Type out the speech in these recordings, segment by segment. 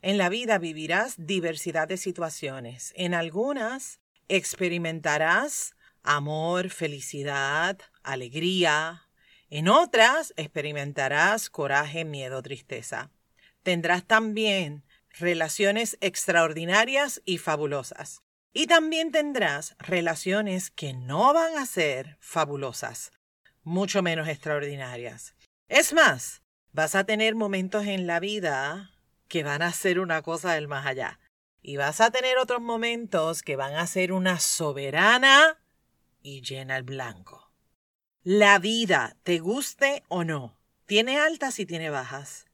En la vida vivirás diversidad de situaciones. En algunas experimentarás amor, felicidad, alegría. En otras experimentarás coraje, miedo, tristeza. Tendrás también relaciones extraordinarias y fabulosas. Y también tendrás relaciones que no van a ser fabulosas, mucho menos extraordinarias. Es más, vas a tener momentos en la vida que van a ser una cosa del más allá. Y vas a tener otros momentos que van a ser una soberana y llena el blanco. La vida, te guste o no, tiene altas y tiene bajas.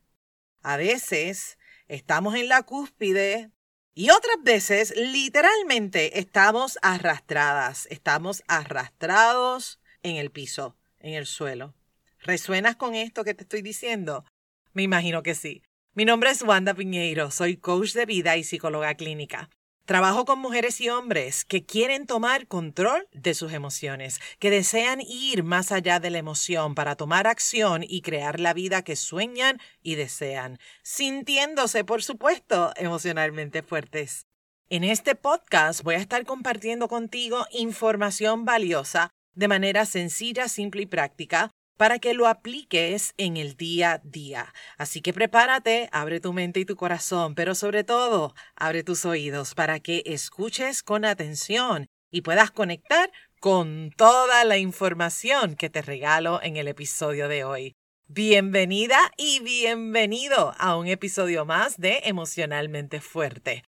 A veces estamos en la cúspide y otras veces literalmente estamos arrastradas, estamos arrastrados en el piso, en el suelo. ¿Resuenas con esto que te estoy diciendo? Me imagino que sí. Mi nombre es Wanda Piñeiro, soy coach de vida y psicóloga clínica. Trabajo con mujeres y hombres que quieren tomar control de sus emociones, que desean ir más allá de la emoción para tomar acción y crear la vida que sueñan y desean, sintiéndose, por supuesto, emocionalmente fuertes. En este podcast voy a estar compartiendo contigo información valiosa de manera sencilla, simple y práctica para que lo apliques en el día a día. Así que prepárate, abre tu mente y tu corazón, pero sobre todo, abre tus oídos para que escuches con atención y puedas conectar con toda la información que te regalo en el episodio de hoy. Bienvenida y bienvenido a un episodio más de Emocionalmente Fuerte.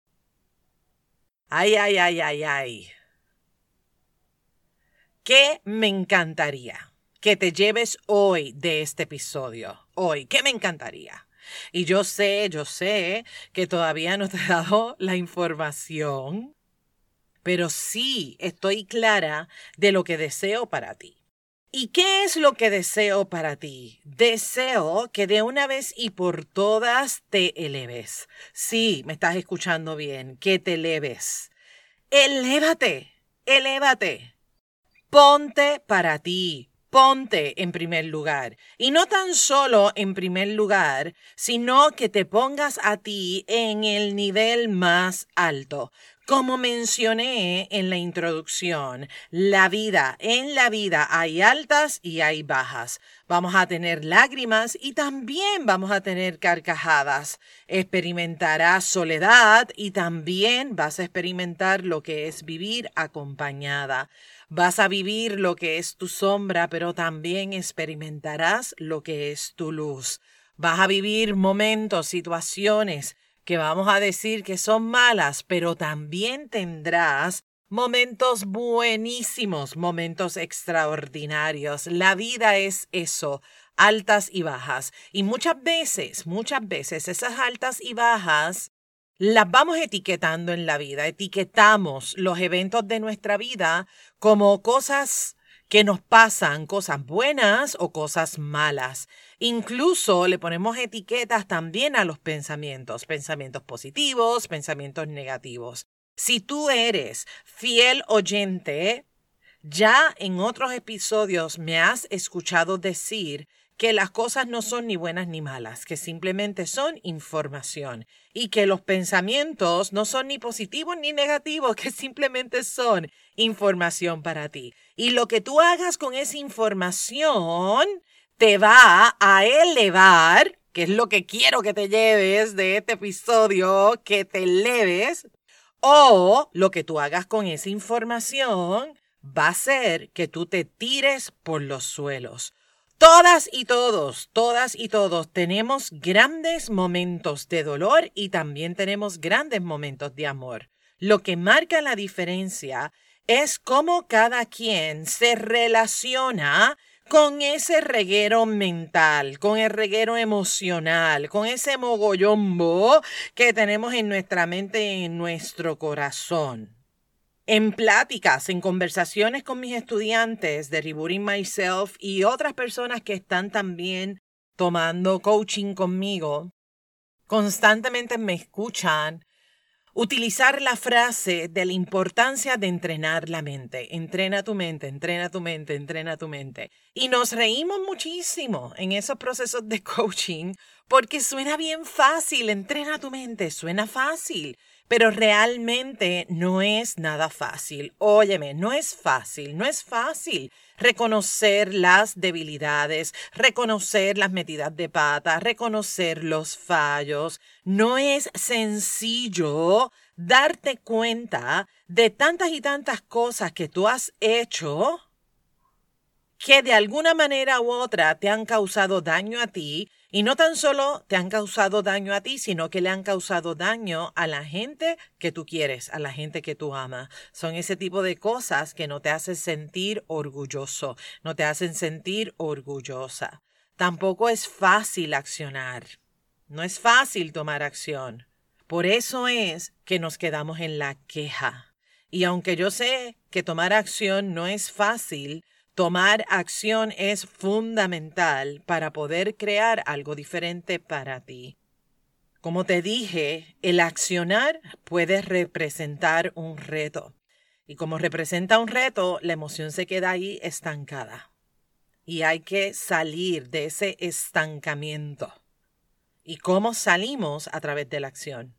Ay, ay, ay, ay, ay. ¿Qué me encantaría? Que te lleves hoy de este episodio. Hoy, ¿qué me encantaría? Y yo sé, yo sé que todavía no te he dado la información, pero sí estoy clara de lo que deseo para ti. ¿Y qué es lo que deseo para ti? Deseo que de una vez y por todas te eleves. Sí, me estás escuchando bien, que te eleves. Elévate, elévate. Ponte para ti, ponte en primer lugar. Y no tan solo en primer lugar, sino que te pongas a ti en el nivel más alto. Como mencioné en la introducción, la vida, en la vida hay altas y hay bajas. Vamos a tener lágrimas y también vamos a tener carcajadas. Experimentarás soledad y también vas a experimentar lo que es vivir acompañada. Vas a vivir lo que es tu sombra, pero también experimentarás lo que es tu luz. Vas a vivir momentos, situaciones que vamos a decir que son malas, pero también tendrás momentos buenísimos, momentos extraordinarios. La vida es eso, altas y bajas. Y muchas veces, muchas veces esas altas y bajas las vamos etiquetando en la vida. Etiquetamos los eventos de nuestra vida como cosas que nos pasan, cosas buenas o cosas malas. Incluso le ponemos etiquetas también a los pensamientos, pensamientos positivos, pensamientos negativos. Si tú eres fiel oyente, ya en otros episodios me has escuchado decir que las cosas no son ni buenas ni malas, que simplemente son información y que los pensamientos no son ni positivos ni negativos, que simplemente son información para ti. Y lo que tú hagas con esa información te va a elevar, que es lo que quiero que te lleves de este episodio, que te eleves, o lo que tú hagas con esa información va a ser que tú te tires por los suelos. Todas y todos, todas y todos tenemos grandes momentos de dolor y también tenemos grandes momentos de amor. Lo que marca la diferencia es cómo cada quien se relaciona con ese reguero mental, con el reguero emocional, con ese mogollombo que tenemos en nuestra mente y en nuestro corazón. En pláticas, en conversaciones con mis estudiantes de Rebooting Myself y otras personas que están también tomando coaching conmigo, constantemente me escuchan utilizar la frase de la importancia de entrenar la mente. Entrena tu mente, entrena tu mente, entrena tu mente. Y nos reímos muchísimo en esos procesos de coaching porque suena bien fácil, entrena tu mente, suena fácil. Pero realmente no es nada fácil. Óyeme, no es fácil, no es fácil reconocer las debilidades, reconocer las metidas de pata, reconocer los fallos. No es sencillo darte cuenta de tantas y tantas cosas que tú has hecho que de alguna manera u otra te han causado daño a ti y no tan solo te han causado daño a ti, sino que le han causado daño a la gente que tú quieres, a la gente que tú amas. Son ese tipo de cosas que no te hacen sentir orgulloso, no te hacen sentir orgullosa. Tampoco es fácil accionar. No es fácil tomar acción. Por eso es que nos quedamos en la queja. Y aunque yo sé que tomar acción no es fácil, Tomar acción es fundamental para poder crear algo diferente para ti. Como te dije, el accionar puede representar un reto. Y como representa un reto, la emoción se queda ahí estancada. Y hay que salir de ese estancamiento. ¿Y cómo salimos a través de la acción?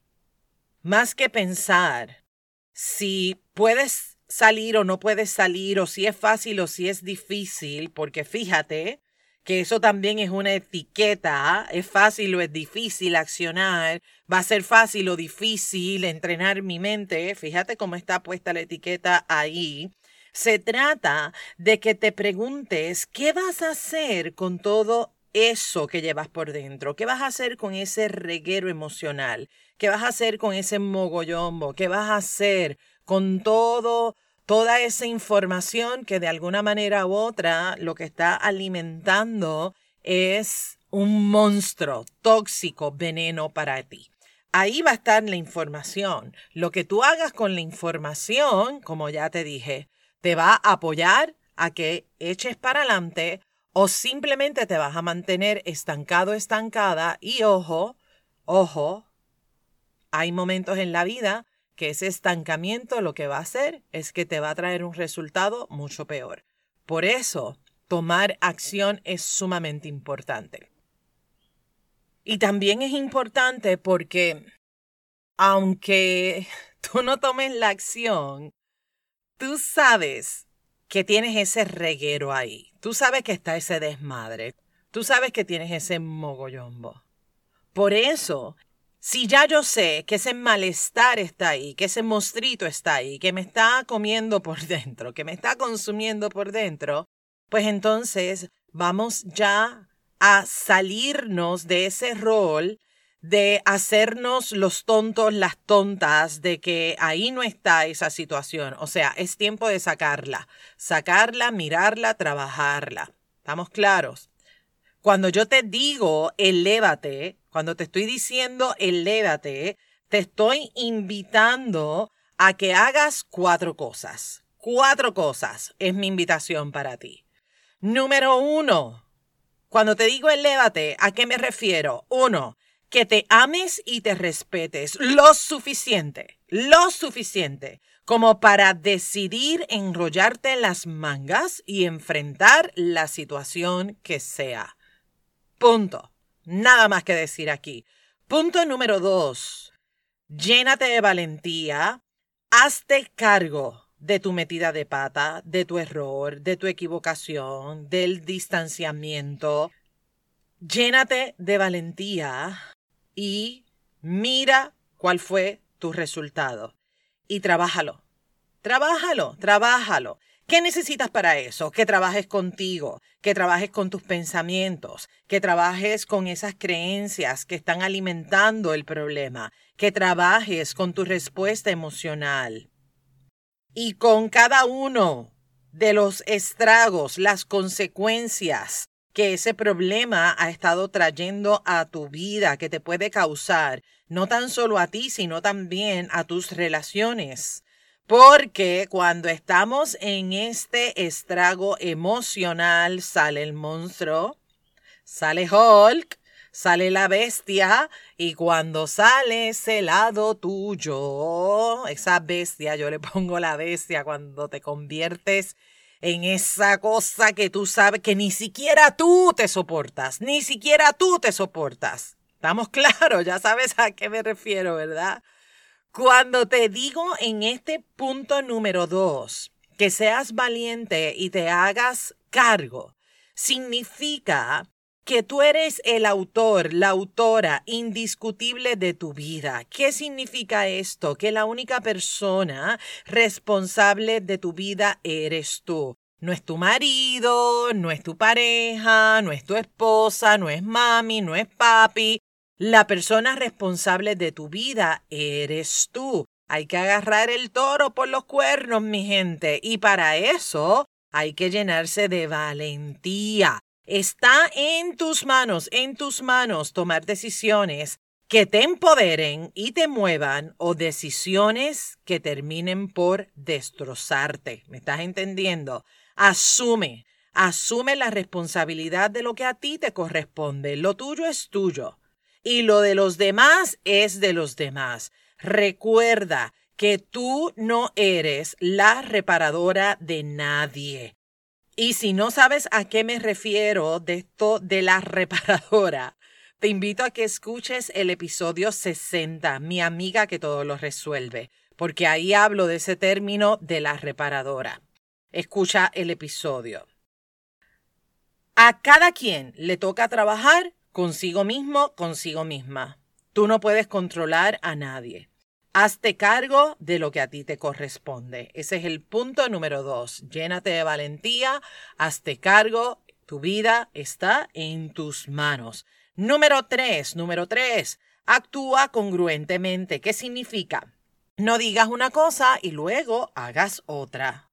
Más que pensar si puedes salir o no puedes salir, o si es fácil o si es difícil, porque fíjate que eso también es una etiqueta, es fácil o es difícil accionar, va a ser fácil o difícil entrenar mi mente, fíjate cómo está puesta la etiqueta ahí. Se trata de que te preguntes qué vas a hacer con todo eso que llevas por dentro, qué vas a hacer con ese reguero emocional, qué vas a hacer con ese mogollombo, qué vas a hacer con todo, toda esa información que de alguna manera u otra lo que está alimentando es un monstruo tóxico, veneno para ti. Ahí va a estar la información. Lo que tú hagas con la información, como ya te dije, te va a apoyar a que eches para adelante o simplemente te vas a mantener estancado, estancada y ojo, ojo, hay momentos en la vida que ese estancamiento lo que va a hacer es que te va a traer un resultado mucho peor. Por eso, tomar acción es sumamente importante. Y también es importante porque aunque tú no tomes la acción, tú sabes que tienes ese reguero ahí. Tú sabes que está ese desmadre. Tú sabes que tienes ese mogollombo. Por eso si ya yo sé que ese malestar está ahí, que ese monstruito está ahí, que me está comiendo por dentro, que me está consumiendo por dentro, pues entonces vamos ya a salirnos de ese rol de hacernos los tontos, las tontas, de que ahí no está esa situación. O sea, es tiempo de sacarla, sacarla, mirarla, trabajarla. ¿Estamos claros? Cuando yo te digo, elévate, cuando te estoy diciendo elévate, te estoy invitando a que hagas cuatro cosas. Cuatro cosas es mi invitación para ti. Número uno, cuando te digo elévate, ¿a qué me refiero? Uno, que te ames y te respetes lo suficiente, lo suficiente como para decidir enrollarte las mangas y enfrentar la situación que sea. Punto. Nada más que decir aquí. Punto número dos. Llénate de valentía. Hazte cargo de tu metida de pata, de tu error, de tu equivocación, del distanciamiento. Llénate de valentía y mira cuál fue tu resultado. Y trabájalo. Trabájalo, trabájalo. ¿Qué necesitas para eso? Que trabajes contigo, que trabajes con tus pensamientos, que trabajes con esas creencias que están alimentando el problema, que trabajes con tu respuesta emocional. Y con cada uno de los estragos, las consecuencias que ese problema ha estado trayendo a tu vida, que te puede causar, no tan solo a ti, sino también a tus relaciones porque cuando estamos en este estrago emocional, sale el monstruo, sale Hulk, sale la bestia y cuando sale ese lado tuyo, esa bestia, yo le pongo la bestia cuando te conviertes en esa cosa que tú sabes que ni siquiera tú te soportas, ni siquiera tú te soportas. Estamos claros, ya sabes a qué me refiero, ¿verdad? Cuando te digo en este punto número dos que seas valiente y te hagas cargo, significa que tú eres el autor, la autora indiscutible de tu vida. ¿Qué significa esto? Que la única persona responsable de tu vida eres tú. No es tu marido, no es tu pareja, no es tu esposa, no es mami, no es papi. La persona responsable de tu vida eres tú. Hay que agarrar el toro por los cuernos, mi gente. Y para eso hay que llenarse de valentía. Está en tus manos, en tus manos tomar decisiones que te empoderen y te muevan o decisiones que terminen por destrozarte. ¿Me estás entendiendo? Asume, asume la responsabilidad de lo que a ti te corresponde. Lo tuyo es tuyo y lo de los demás es de los demás. Recuerda que tú no eres la reparadora de nadie. Y si no sabes a qué me refiero de esto de la reparadora, te invito a que escuches el episodio 60, mi amiga que todo lo resuelve, porque ahí hablo de ese término de la reparadora. Escucha el episodio. A cada quien le toca trabajar consigo mismo, consigo misma. Tú no puedes controlar a nadie. Hazte cargo de lo que a ti te corresponde. Ese es el punto número dos. Llénate de valentía, hazte cargo, tu vida está en tus manos. Número tres, número tres, actúa congruentemente. ¿Qué significa? No digas una cosa y luego hagas otra.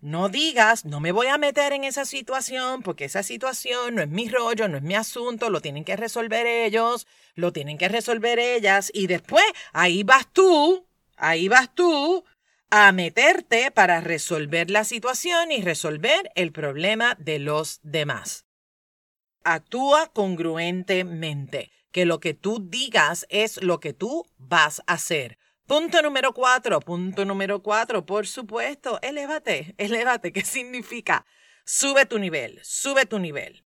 No digas, no me voy a meter en esa situación porque esa situación no es mi rollo, no es mi asunto, lo tienen que resolver ellos, lo tienen que resolver ellas y después ahí vas tú, ahí vas tú a meterte para resolver la situación y resolver el problema de los demás. Actúa congruentemente, que lo que tú digas es lo que tú vas a hacer. Punto número cuatro, punto número cuatro, por supuesto, elévate, elévate, ¿qué significa? Sube tu nivel, sube tu nivel.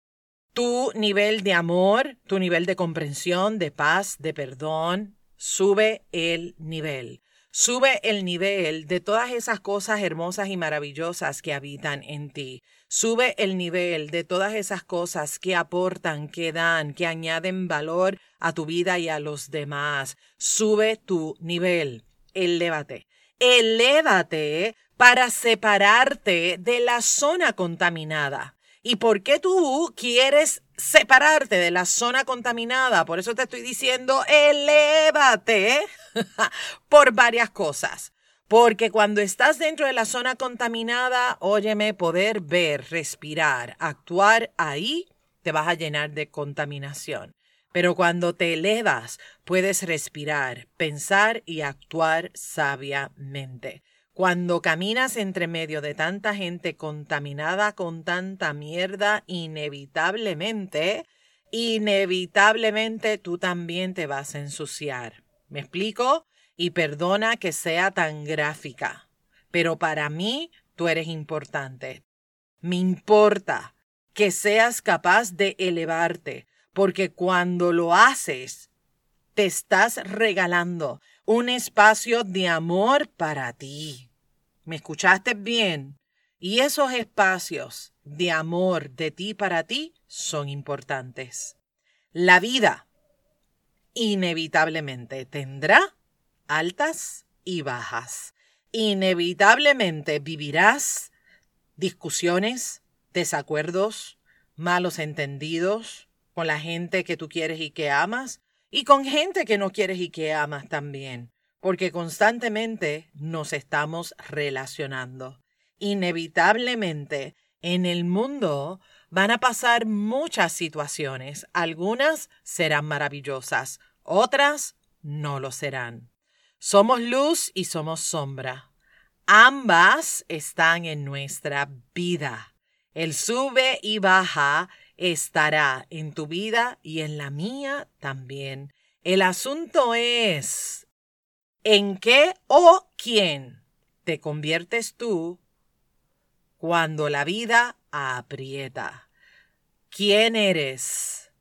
Tu nivel de amor, tu nivel de comprensión, de paz, de perdón, sube el nivel. Sube el nivel de todas esas cosas hermosas y maravillosas que habitan en ti. Sube el nivel de todas esas cosas que aportan, que dan, que añaden valor a tu vida y a los demás. Sube tu nivel. Elévate. Elévate para separarte de la zona contaminada. ¿Y por qué tú quieres separarte de la zona contaminada? Por eso te estoy diciendo, elévate por varias cosas. Porque cuando estás dentro de la zona contaminada, óyeme, poder ver, respirar, actuar ahí, te vas a llenar de contaminación. Pero cuando te elevas, puedes respirar, pensar y actuar sabiamente. Cuando caminas entre medio de tanta gente contaminada con tanta mierda, inevitablemente, inevitablemente tú también te vas a ensuciar. ¿Me explico? Y perdona que sea tan gráfica, pero para mí tú eres importante. Me importa que seas capaz de elevarte, porque cuando lo haces, te estás regalando un espacio de amor para ti. ¿Me escuchaste bien? Y esos espacios de amor de ti para ti son importantes. La vida inevitablemente tendrá altas y bajas. Inevitablemente vivirás discusiones, desacuerdos, malos entendidos, con la gente que tú quieres y que amas y con gente que no quieres y que amas también, porque constantemente nos estamos relacionando. Inevitablemente en el mundo van a pasar muchas situaciones, algunas serán maravillosas, otras no lo serán. Somos luz y somos sombra. Ambas están en nuestra vida. El sube y baja estará en tu vida y en la mía también. El asunto es en qué o quién te conviertes tú cuando la vida aprieta. ¿Quién eres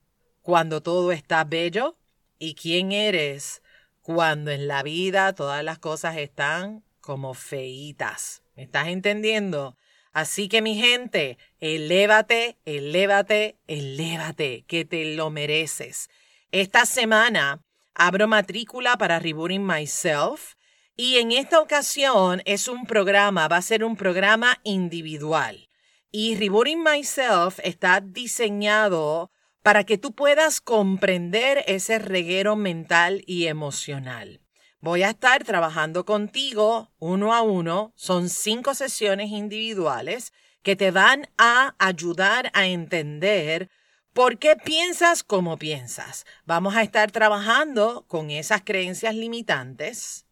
cuando todo está bello? ¿Y quién eres cuando en la vida todas las cosas están como feitas? ¿Me estás entendiendo? Así que mi gente, elévate, elévate, elévate, que te lo mereces. Esta semana abro matrícula para Rebooting Myself y en esta ocasión es un programa, va a ser un programa individual. Y Rebooting Myself está diseñado para que tú puedas comprender ese reguero mental y emocional. Voy a estar trabajando contigo uno a uno. Son cinco sesiones individuales que te van a ayudar a entender por qué piensas como piensas. Vamos a estar trabajando con esas creencias limitantes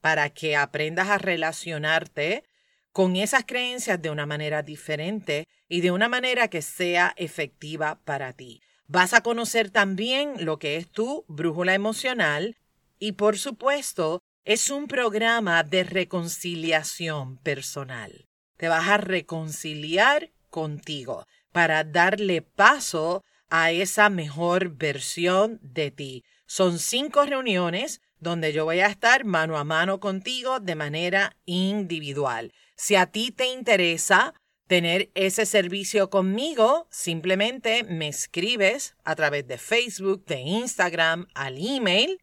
para que aprendas a relacionarte con esas creencias de una manera diferente y de una manera que sea efectiva para ti. Vas a conocer también lo que es tu brújula emocional y por supuesto, es un programa de reconciliación personal. Te vas a reconciliar contigo para darle paso a esa mejor versión de ti. Son cinco reuniones donde yo voy a estar mano a mano contigo de manera individual. Si a ti te interesa tener ese servicio conmigo, simplemente me escribes a través de Facebook, de Instagram, al email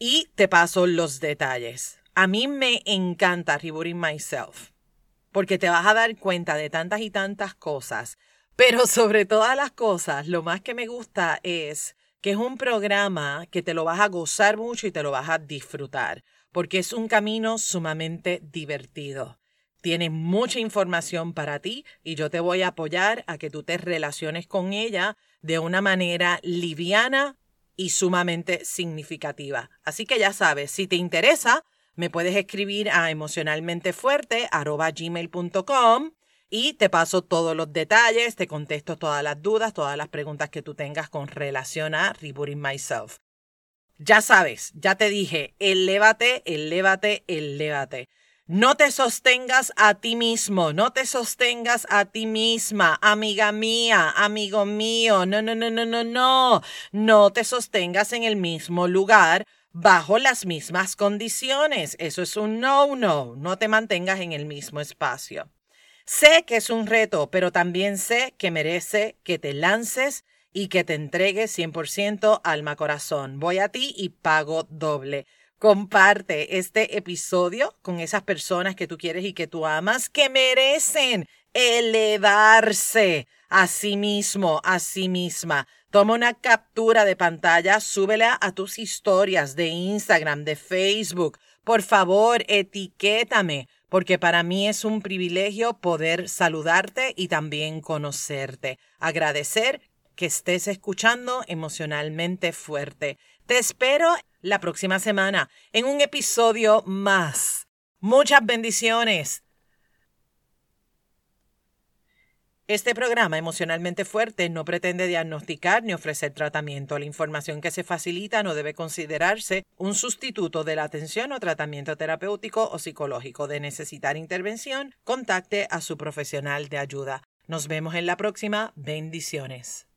y te paso los detalles. A mí me encanta Rebooting Myself porque te vas a dar cuenta de tantas y tantas cosas. Pero sobre todas las cosas, lo más que me gusta es que es un programa que te lo vas a gozar mucho y te lo vas a disfrutar, porque es un camino sumamente divertido. Tiene mucha información para ti y yo te voy a apoyar a que tú te relaciones con ella de una manera liviana, y sumamente significativa. Así que ya sabes, si te interesa, me puedes escribir a emocionalmentefuerte.gmail.com y te paso todos los detalles, te contesto todas las dudas, todas las preguntas que tú tengas con relación a Rebooting Myself. Ya sabes, ya te dije, elévate, elévate, elévate. No te sostengas a ti mismo, no te sostengas a ti misma, amiga mía, amigo mío. No, no, no, no, no, no. No te sostengas en el mismo lugar bajo las mismas condiciones. Eso es un no, no. No te mantengas en el mismo espacio. Sé que es un reto, pero también sé que merece que te lances y que te entregues 100% alma corazón. Voy a ti y pago doble. Comparte este episodio con esas personas que tú quieres y que tú amas que merecen elevarse a sí mismo, a sí misma. Toma una captura de pantalla, súbela a tus historias de Instagram, de Facebook. Por favor, etiquétame, porque para mí es un privilegio poder saludarte y también conocerte. Agradecer que estés escuchando emocionalmente fuerte. Te espero la próxima semana en un episodio más. Muchas bendiciones. Este programa emocionalmente fuerte no pretende diagnosticar ni ofrecer tratamiento. La información que se facilita no debe considerarse un sustituto de la atención o tratamiento terapéutico o psicológico. De necesitar intervención, contacte a su profesional de ayuda. Nos vemos en la próxima. Bendiciones.